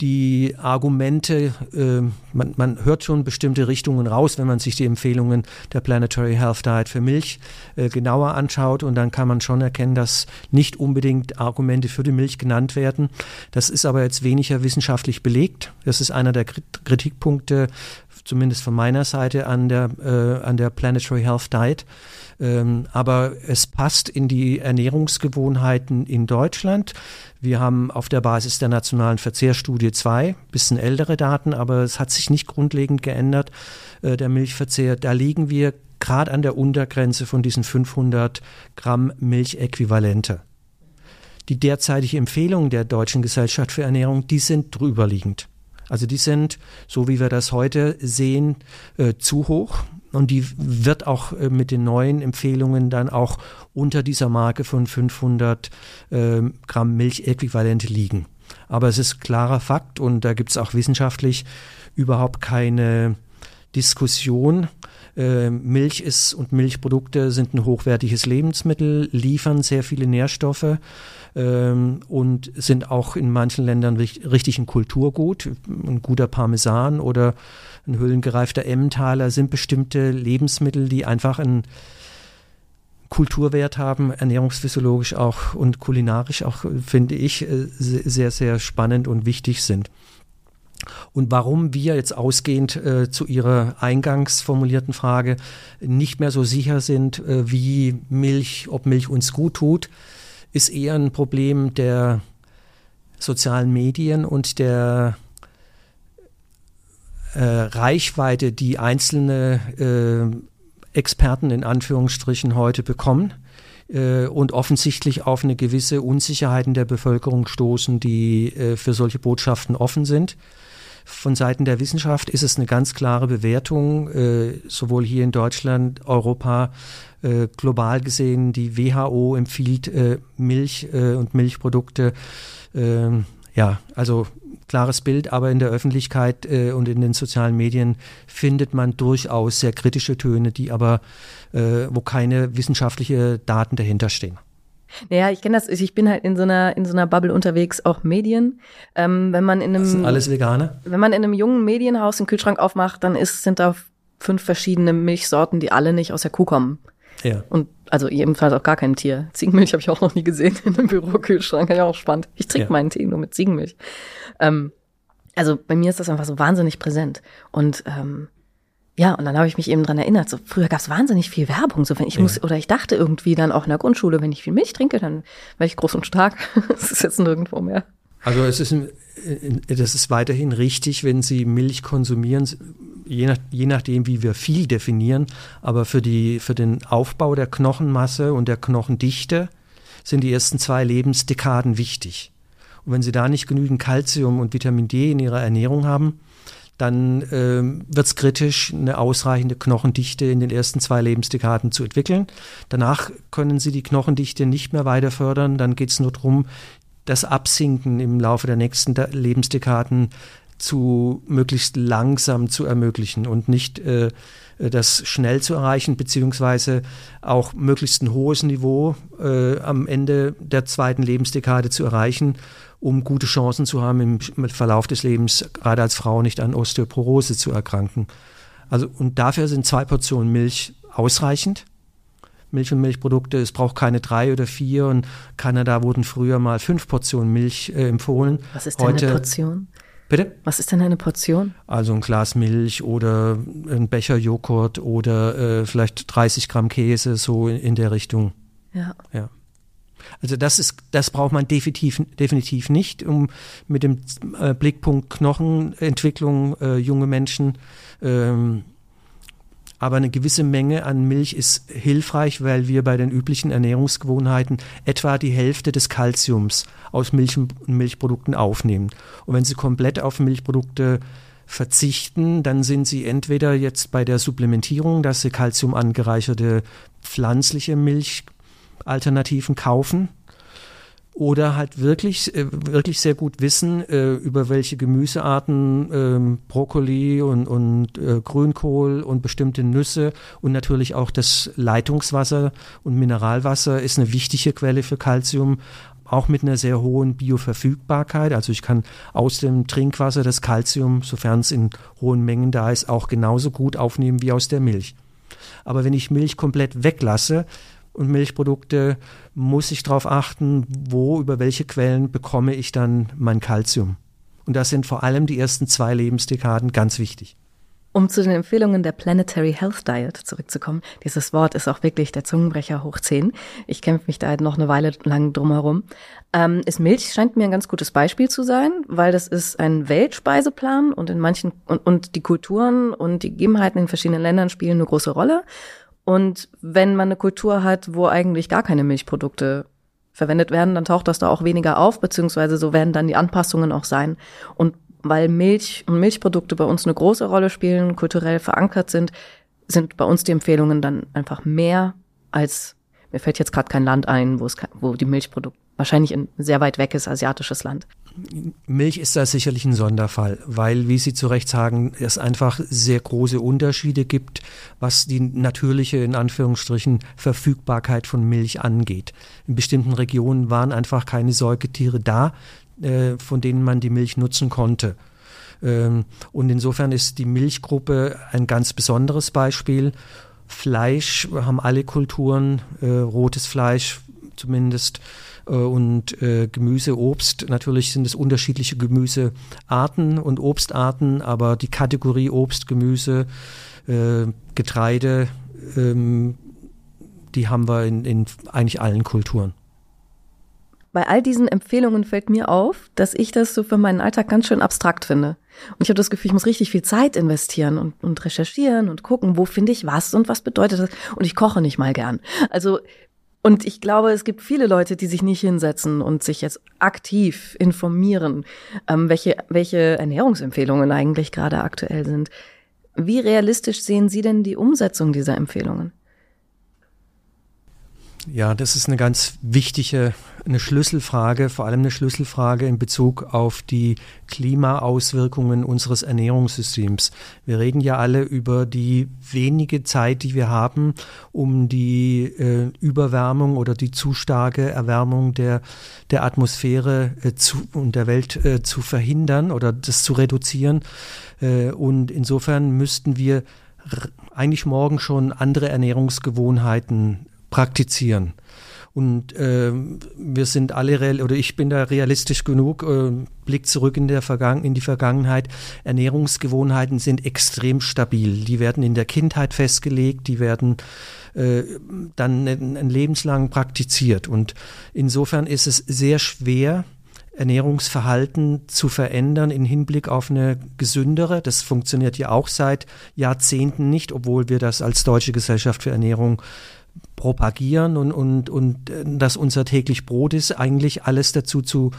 die Argumente, äh, man, man, hört schon bestimmte Richtungen raus, wenn man sich die Empfehlungen der Planetary Health Diet für Milch äh, genauer anschaut. Und dann kann man schon erkennen, dass nicht unbedingt Argumente für die Milch genannt werden. Das ist aber jetzt weniger wissenschaftlich belegt. Das ist einer der Kritikpunkte zumindest von meiner Seite an der, äh, an der Planetary Health Diet. Ähm, aber es passt in die Ernährungsgewohnheiten in Deutschland. Wir haben auf der Basis der nationalen Verzehrstudie zwei, bisschen ältere Daten, aber es hat sich nicht grundlegend geändert, äh, der Milchverzehr. Da liegen wir gerade an der Untergrenze von diesen 500 Gramm Milchäquivalente. Die derzeitige Empfehlung der Deutschen Gesellschaft für Ernährung, die sind drüberliegend. Also die sind, so wie wir das heute sehen, äh, zu hoch. Und die wird auch äh, mit den neuen Empfehlungen dann auch unter dieser Marke von 500 äh, Gramm Milchäquivalent liegen. Aber es ist klarer Fakt und da gibt es auch wissenschaftlich überhaupt keine Diskussion. Äh, Milch ist und Milchprodukte sind ein hochwertiges Lebensmittel, liefern sehr viele Nährstoffe ähm, und sind auch in manchen Ländern richtig, richtig ein Kulturgut. Ein guter Parmesan oder ein höhlengereifter Emmentaler sind bestimmte Lebensmittel, die einfach einen Kulturwert haben, ernährungsphysiologisch auch und kulinarisch auch, finde ich, äh, sehr, sehr spannend und wichtig sind. Und warum wir jetzt ausgehend äh, zu Ihrer eingangs formulierten Frage nicht mehr so sicher sind, äh, wie Milch, ob Milch uns gut tut, ist eher ein Problem der sozialen Medien und der äh, Reichweite, die einzelne äh, Experten in Anführungsstrichen heute bekommen äh, und offensichtlich auf eine gewisse Unsicherheit in der Bevölkerung stoßen, die äh, für solche Botschaften offen sind. Von Seiten der Wissenschaft ist es eine ganz klare Bewertung, äh, sowohl hier in Deutschland, Europa, äh, global gesehen. Die WHO empfiehlt äh, Milch äh, und Milchprodukte. Ähm, ja, also klares Bild, aber in der Öffentlichkeit äh, und in den sozialen Medien findet man durchaus sehr kritische Töne, die aber, äh, wo keine wissenschaftliche Daten dahinter stehen. Naja, ich kenne das, ich bin halt in so einer, in so einer Bubble unterwegs, auch Medien. Ähm, wenn man in einem. Das sind alles Veganer? Wenn man in einem jungen Medienhaus den Kühlschrank aufmacht, dann ist, sind da fünf verschiedene Milchsorten, die alle nicht aus der Kuh kommen. Ja. Und also jedenfalls auch gar kein Tier. Ziegenmilch habe ich auch noch nie gesehen in einem Bürokühlschrank. Ja auch spannend. Ich trinke ja. meinen Tee nur mit Ziegenmilch. Ähm, also bei mir ist das einfach so wahnsinnig präsent. Und ähm, ja, und dann habe ich mich eben dran erinnert, so früher gab es wahnsinnig viel Werbung. So wenn ich ja. muss, oder ich dachte irgendwie dann auch in der Grundschule, wenn ich viel Milch trinke, dann wäre ich groß und stark. das ist jetzt nirgendwo mehr. Also es ist, das ist weiterhin richtig, wenn Sie Milch konsumieren, je, nach, je nachdem, wie wir viel definieren, aber für, die, für den Aufbau der Knochenmasse und der Knochendichte sind die ersten zwei Lebensdekaden wichtig. Und wenn Sie da nicht genügend Kalzium und Vitamin D in Ihrer Ernährung haben, dann ähm, wird es kritisch, eine ausreichende Knochendichte in den ersten zwei Lebensdekaden zu entwickeln. Danach können Sie die Knochendichte nicht mehr weiter fördern. Dann geht es nur darum, das Absinken im Laufe der nächsten Lebensdekaden zu möglichst langsam zu ermöglichen und nicht äh, das schnell zu erreichen, beziehungsweise auch möglichst ein hohes Niveau äh, am Ende der zweiten Lebensdekade zu erreichen, um gute Chancen zu haben, im Verlauf des Lebens gerade als Frau nicht an Osteoporose zu erkranken. Also und dafür sind zwei Portionen Milch ausreichend. Milch und Milchprodukte. Es braucht keine drei oder vier. Und Kanada wurden früher mal fünf Portionen Milch äh, empfohlen. Was ist denn Heute, eine Portion? Bitte? Was ist denn eine Portion? Also ein Glas Milch oder ein Becher Joghurt oder äh, vielleicht 30 Gramm Käse, so in, in der Richtung. Ja. Ja. Also das ist, das braucht man definitiv, definitiv nicht, um mit dem äh, Blickpunkt Knochenentwicklung äh, junge Menschen ähm, aber eine gewisse Menge an Milch ist hilfreich, weil wir bei den üblichen Ernährungsgewohnheiten etwa die Hälfte des Kalziums aus Milch Milchprodukten aufnehmen. Und wenn Sie komplett auf Milchprodukte verzichten, dann sind Sie entweder jetzt bei der Supplementierung, dass Sie Kalzium angereicherte pflanzliche Milchalternativen kaufen oder halt wirklich, äh, wirklich sehr gut wissen, äh, über welche Gemüsearten, ähm, Brokkoli und, und äh, Grünkohl und bestimmte Nüsse und natürlich auch das Leitungswasser und Mineralwasser ist eine wichtige Quelle für Kalzium, auch mit einer sehr hohen Bioverfügbarkeit. Also ich kann aus dem Trinkwasser das Kalzium, sofern es in hohen Mengen da ist, auch genauso gut aufnehmen wie aus der Milch. Aber wenn ich Milch komplett weglasse, und Milchprodukte muss ich darauf achten, wo, über welche Quellen bekomme ich dann mein Kalzium. Und das sind vor allem die ersten zwei Lebensdekaden ganz wichtig. Um zu den Empfehlungen der Planetary Health Diet zurückzukommen, dieses Wort ist auch wirklich der Zungenbrecher hoch 10. Ich kämpfe mich da noch eine Weile lang drumherum. Ähm, ist Milch scheint mir ein ganz gutes Beispiel zu sein, weil das ist ein Weltspeiseplan und in manchen und, und die Kulturen und die Gegebenheiten in verschiedenen Ländern spielen eine große Rolle. Und wenn man eine Kultur hat, wo eigentlich gar keine Milchprodukte verwendet werden, dann taucht das da auch weniger auf, beziehungsweise so werden dann die Anpassungen auch sein. Und weil Milch und Milchprodukte bei uns eine große Rolle spielen, kulturell verankert sind, sind bei uns die Empfehlungen dann einfach mehr als, mir fällt jetzt gerade kein Land ein, wo es, wo die Milchprodukte wahrscheinlich ein sehr weit weg ist, asiatisches Land. Milch ist da sicherlich ein Sonderfall, weil, wie Sie zu Recht sagen, es einfach sehr große Unterschiede gibt, was die natürliche, in Anführungsstrichen, Verfügbarkeit von Milch angeht. In bestimmten Regionen waren einfach keine Säugetiere da, äh, von denen man die Milch nutzen konnte. Ähm, und insofern ist die Milchgruppe ein ganz besonderes Beispiel. Fleisch haben alle Kulturen, äh, rotes Fleisch zumindest und äh, Gemüse, Obst. Natürlich sind es unterschiedliche Gemüsearten und Obstarten, aber die Kategorie Obst, Gemüse, äh, Getreide, ähm, die haben wir in, in eigentlich allen Kulturen. Bei all diesen Empfehlungen fällt mir auf, dass ich das so für meinen Alltag ganz schön abstrakt finde. Und ich habe das Gefühl, ich muss richtig viel Zeit investieren und, und recherchieren und gucken, wo finde ich was und was bedeutet das. Und ich koche nicht mal gern. Also, und ich glaube, es gibt viele Leute, die sich nicht hinsetzen und sich jetzt aktiv informieren, ähm, welche, welche Ernährungsempfehlungen eigentlich gerade aktuell sind. Wie realistisch sehen Sie denn die Umsetzung dieser Empfehlungen? Ja, das ist eine ganz wichtige, eine Schlüsselfrage, vor allem eine Schlüsselfrage in Bezug auf die Klimaauswirkungen unseres Ernährungssystems. Wir reden ja alle über die wenige Zeit, die wir haben, um die äh, Überwärmung oder die zu starke Erwärmung der, der Atmosphäre äh, zu, und der Welt äh, zu verhindern oder das zu reduzieren. Äh, und insofern müssten wir eigentlich morgen schon andere Ernährungsgewohnheiten praktizieren. Und äh, wir sind alle, real, oder ich bin da realistisch genug, äh, Blick zurück in, der Vergangen, in die Vergangenheit. Ernährungsgewohnheiten sind extrem stabil. Die werden in der Kindheit festgelegt, die werden äh, dann ein lebenslang praktiziert. Und insofern ist es sehr schwer, Ernährungsverhalten zu verändern in Hinblick auf eine gesündere. Das funktioniert ja auch seit Jahrzehnten nicht, obwohl wir das als Deutsche Gesellschaft für Ernährung propagieren und, und, und äh, dass unser täglich Brot ist, eigentlich alles dazu zu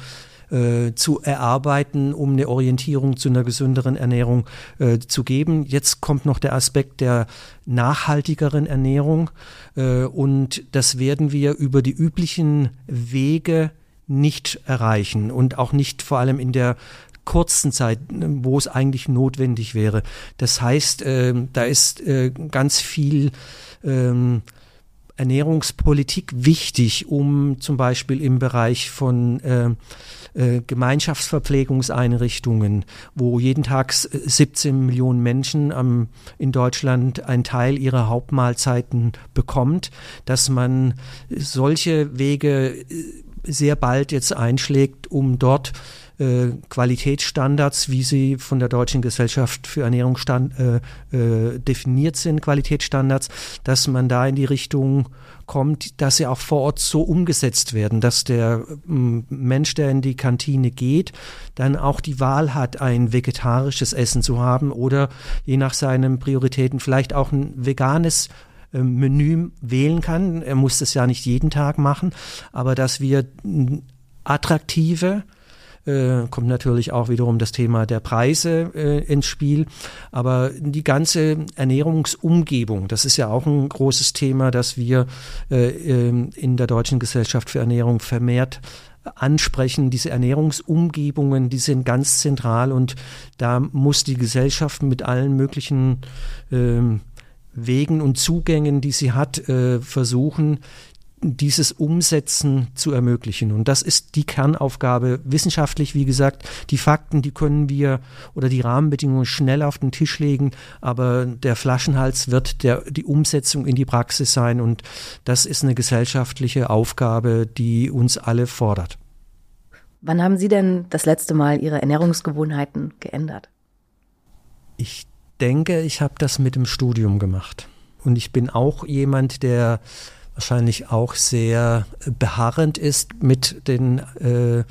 äh, zu erarbeiten, um eine Orientierung zu einer gesünderen Ernährung äh, zu geben. Jetzt kommt noch der Aspekt der nachhaltigeren Ernährung äh, und das werden wir über die üblichen Wege nicht erreichen und auch nicht vor allem in der kurzen Zeit, wo es eigentlich notwendig wäre. Das heißt, äh, da ist äh, ganz viel ähm, Ernährungspolitik wichtig, um zum Beispiel im Bereich von äh, äh, Gemeinschaftsverpflegungseinrichtungen, wo jeden Tag 17 Millionen Menschen ähm, in Deutschland einen Teil ihrer Hauptmahlzeiten bekommt, dass man solche Wege äh, sehr bald jetzt einschlägt, um dort äh, Qualitätsstandards, wie sie von der Deutschen Gesellschaft für Ernährung stand, äh, äh, definiert sind, Qualitätsstandards, dass man da in die Richtung kommt, dass sie auch vor Ort so umgesetzt werden, dass der Mensch, der in die Kantine geht, dann auch die Wahl hat, ein vegetarisches Essen zu haben oder je nach seinen Prioritäten vielleicht auch ein veganes ähm, Menü wählen kann. Er muss das ja nicht jeden Tag machen, aber dass wir attraktive äh, kommt natürlich auch wiederum das Thema der Preise äh, ins Spiel. Aber die ganze Ernährungsumgebung, das ist ja auch ein großes Thema, das wir äh, ähm, in der Deutschen Gesellschaft für Ernährung vermehrt ansprechen. Diese Ernährungsumgebungen, die sind ganz zentral und da muss die Gesellschaft mit allen möglichen ähm, Wegen und Zugängen, die sie hat, äh, versuchen, dieses Umsetzen zu ermöglichen. Und das ist die Kernaufgabe wissenschaftlich. Wie gesagt, die Fakten, die können wir oder die Rahmenbedingungen schnell auf den Tisch legen, aber der Flaschenhals wird der, die Umsetzung in die Praxis sein. Und das ist eine gesellschaftliche Aufgabe, die uns alle fordert. Wann haben Sie denn das letzte Mal Ihre Ernährungsgewohnheiten geändert? Ich denke, ich habe das mit dem Studium gemacht. Und ich bin auch jemand, der wahrscheinlich auch sehr beharrend ist mit den äh,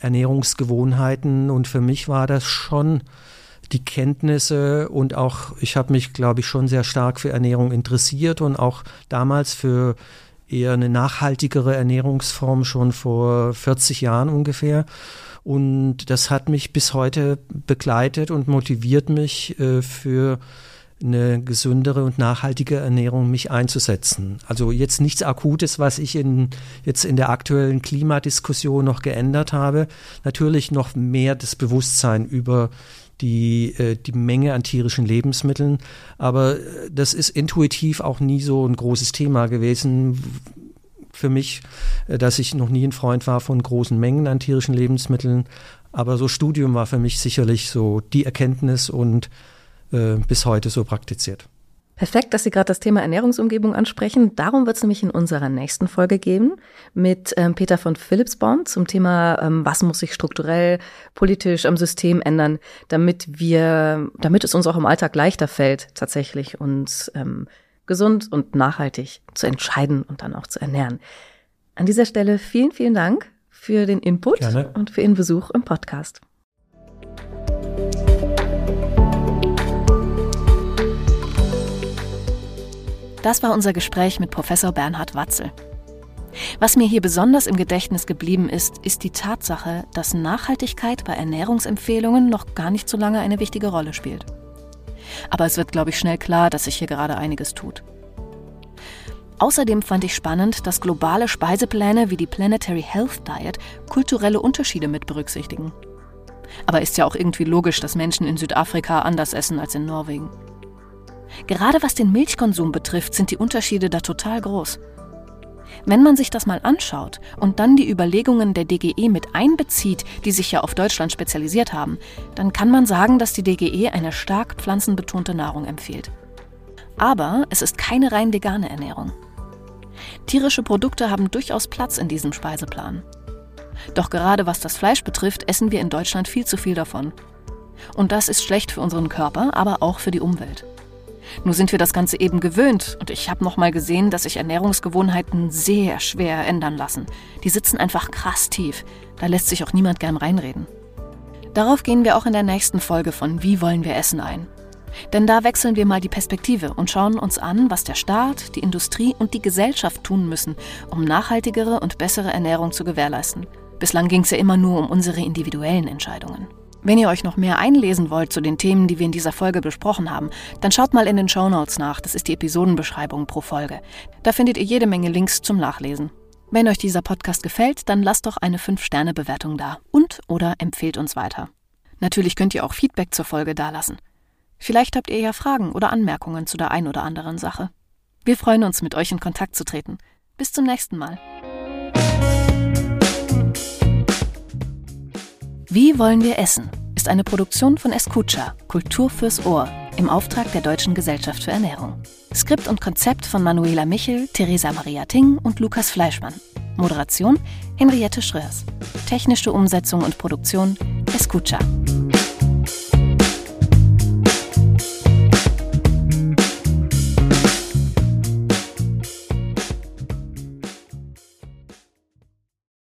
Ernährungsgewohnheiten. Und für mich war das schon die Kenntnisse und auch, ich habe mich, glaube ich, schon sehr stark für Ernährung interessiert und auch damals für eher eine nachhaltigere Ernährungsform schon vor 40 Jahren ungefähr. Und das hat mich bis heute begleitet und motiviert mich äh, für eine gesündere und nachhaltige Ernährung mich einzusetzen. Also jetzt nichts Akutes, was ich in, jetzt in der aktuellen Klimadiskussion noch geändert habe. Natürlich noch mehr das Bewusstsein über die, äh, die Menge an tierischen Lebensmitteln. Aber äh, das ist intuitiv auch nie so ein großes Thema gewesen für mich, äh, dass ich noch nie ein Freund war von großen Mengen an tierischen Lebensmitteln. Aber so Studium war für mich sicherlich so die Erkenntnis und äh, bis heute so praktiziert. Perfekt, dass Sie gerade das Thema Ernährungsumgebung ansprechen. Darum wird es nämlich in unserer nächsten Folge gehen mit ähm, Peter von Philipsborn zum Thema, ähm, was muss sich strukturell, politisch am System ändern, damit wir, damit es uns auch im Alltag leichter fällt, tatsächlich uns ähm, gesund und nachhaltig zu entscheiden und dann auch zu ernähren. An dieser Stelle vielen, vielen Dank für den Input Gerne. und für Ihren Besuch im Podcast. Das war unser Gespräch mit Professor Bernhard Watzel. Was mir hier besonders im Gedächtnis geblieben ist, ist die Tatsache, dass Nachhaltigkeit bei Ernährungsempfehlungen noch gar nicht so lange eine wichtige Rolle spielt. Aber es wird, glaube ich, schnell klar, dass sich hier gerade einiges tut. Außerdem fand ich spannend, dass globale Speisepläne wie die Planetary Health Diet kulturelle Unterschiede mit berücksichtigen. Aber ist ja auch irgendwie logisch, dass Menschen in Südafrika anders essen als in Norwegen. Gerade was den Milchkonsum betrifft, sind die Unterschiede da total groß. Wenn man sich das mal anschaut und dann die Überlegungen der DGE mit einbezieht, die sich ja auf Deutschland spezialisiert haben, dann kann man sagen, dass die DGE eine stark pflanzenbetonte Nahrung empfiehlt. Aber es ist keine rein vegane Ernährung. Tierische Produkte haben durchaus Platz in diesem Speiseplan. Doch gerade was das Fleisch betrifft, essen wir in Deutschland viel zu viel davon. Und das ist schlecht für unseren Körper, aber auch für die Umwelt. Nur sind wir das Ganze eben gewöhnt und ich habe nochmal gesehen, dass sich Ernährungsgewohnheiten sehr schwer ändern lassen. Die sitzen einfach krass tief. Da lässt sich auch niemand gern reinreden. Darauf gehen wir auch in der nächsten Folge von Wie wollen wir essen ein. Denn da wechseln wir mal die Perspektive und schauen uns an, was der Staat, die Industrie und die Gesellschaft tun müssen, um nachhaltigere und bessere Ernährung zu gewährleisten. Bislang ging es ja immer nur um unsere individuellen Entscheidungen. Wenn ihr euch noch mehr einlesen wollt zu den Themen, die wir in dieser Folge besprochen haben, dann schaut mal in den Show Notes nach. Das ist die Episodenbeschreibung pro Folge. Da findet ihr jede Menge Links zum Nachlesen. Wenn euch dieser Podcast gefällt, dann lasst doch eine 5-Sterne-Bewertung da und oder empfehlt uns weiter. Natürlich könnt ihr auch Feedback zur Folge dalassen. Vielleicht habt ihr ja Fragen oder Anmerkungen zu der ein oder anderen Sache. Wir freuen uns, mit euch in Kontakt zu treten. Bis zum nächsten Mal. Wie wollen wir essen? ist eine Produktion von Escucha, Kultur fürs Ohr, im Auftrag der Deutschen Gesellschaft für Ernährung. Skript und Konzept von Manuela Michel, Theresa Maria Ting und Lukas Fleischmann. Moderation Henriette Schröers. Technische Umsetzung und Produktion Escucha.